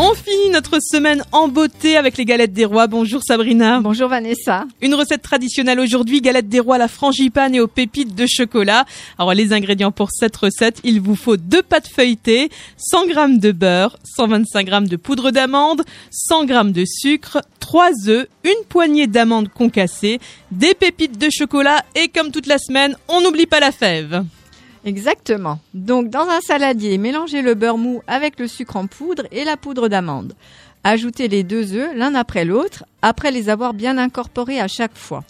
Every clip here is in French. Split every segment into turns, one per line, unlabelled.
On finit notre semaine en beauté avec les galettes des rois. Bonjour Sabrina.
Bonjour Vanessa.
Une recette traditionnelle aujourd'hui, galettes des rois à la frangipane et aux pépites de chocolat. Alors les ingrédients pour cette recette, il vous faut deux pâtes feuilletées, 100 g de beurre, 125 g de poudre d'amande, 100 g de sucre, 3 œufs, une poignée d'amandes concassées, des pépites de chocolat et comme toute la semaine, on n'oublie pas la fève.
Exactement. Donc dans un saladier, mélangez le beurre mou avec le sucre en poudre et la poudre d'amande. Ajoutez les deux œufs l'un après l'autre, après les avoir bien incorporés à chaque fois.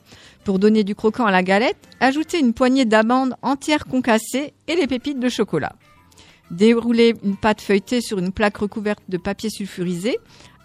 Pour donner du croquant à la galette, ajoutez une poignée d'amandes entières concassées et les pépites de chocolat. Déroulez une pâte feuilletée sur une plaque recouverte de papier sulfurisé.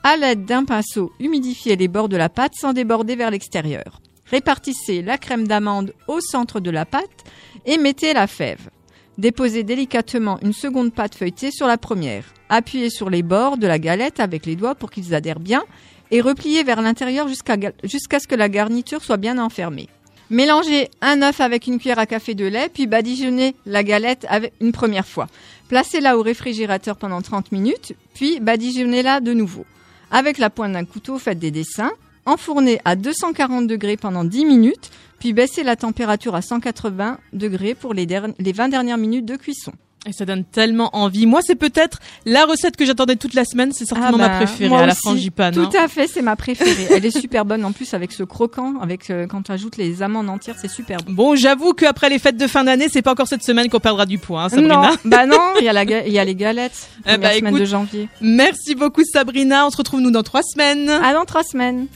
À l'aide d'un pinceau, humidifiez les bords de la pâte sans déborder vers l'extérieur. Répartissez la crème d'amande au centre de la pâte et mettez la fève. Déposez délicatement une seconde pâte feuilletée sur la première. Appuyez sur les bords de la galette avec les doigts pour qu'ils adhèrent bien et repliez vers l'intérieur jusqu'à ce que la garniture soit bien enfermée. Mélangez un œuf avec une cuillère à café de lait, puis badigeonnez la galette avec une première fois. Placez-la au réfrigérateur pendant 30 minutes, puis badigeonnez-la de nouveau. Avec la pointe d'un couteau, faites des dessins. Enfournez à 240 degrés pendant 10 minutes, puis baissez la température à 180 degrés pour les, les 20 dernières minutes de cuisson.
Et ça donne tellement envie. Moi, c'est peut-être la recette que j'attendais toute la semaine. C'est certainement
Ah
ma
bah,
préférée
moi
à la
aussi.
frangipane.
Tout
hein.
à fait, c'est ma préférée. Elle est super bonne en plus avec ce croquant, avec euh, quand tu ajoutes les amandes entières, c'est super bon.
Bon, j'avoue qu'après les fêtes de fin d'année, c'est pas encore cette semaine qu'on perdra du poids, hein, Sabrina.
Non, bah non, il y a la il y a les galettes.
Eh
Première
bah,
semaine
écoute-
de janvier.
Merci beaucoup, Sabrina. On se retrouve nous dans trois semaines.
À dans trois semaines.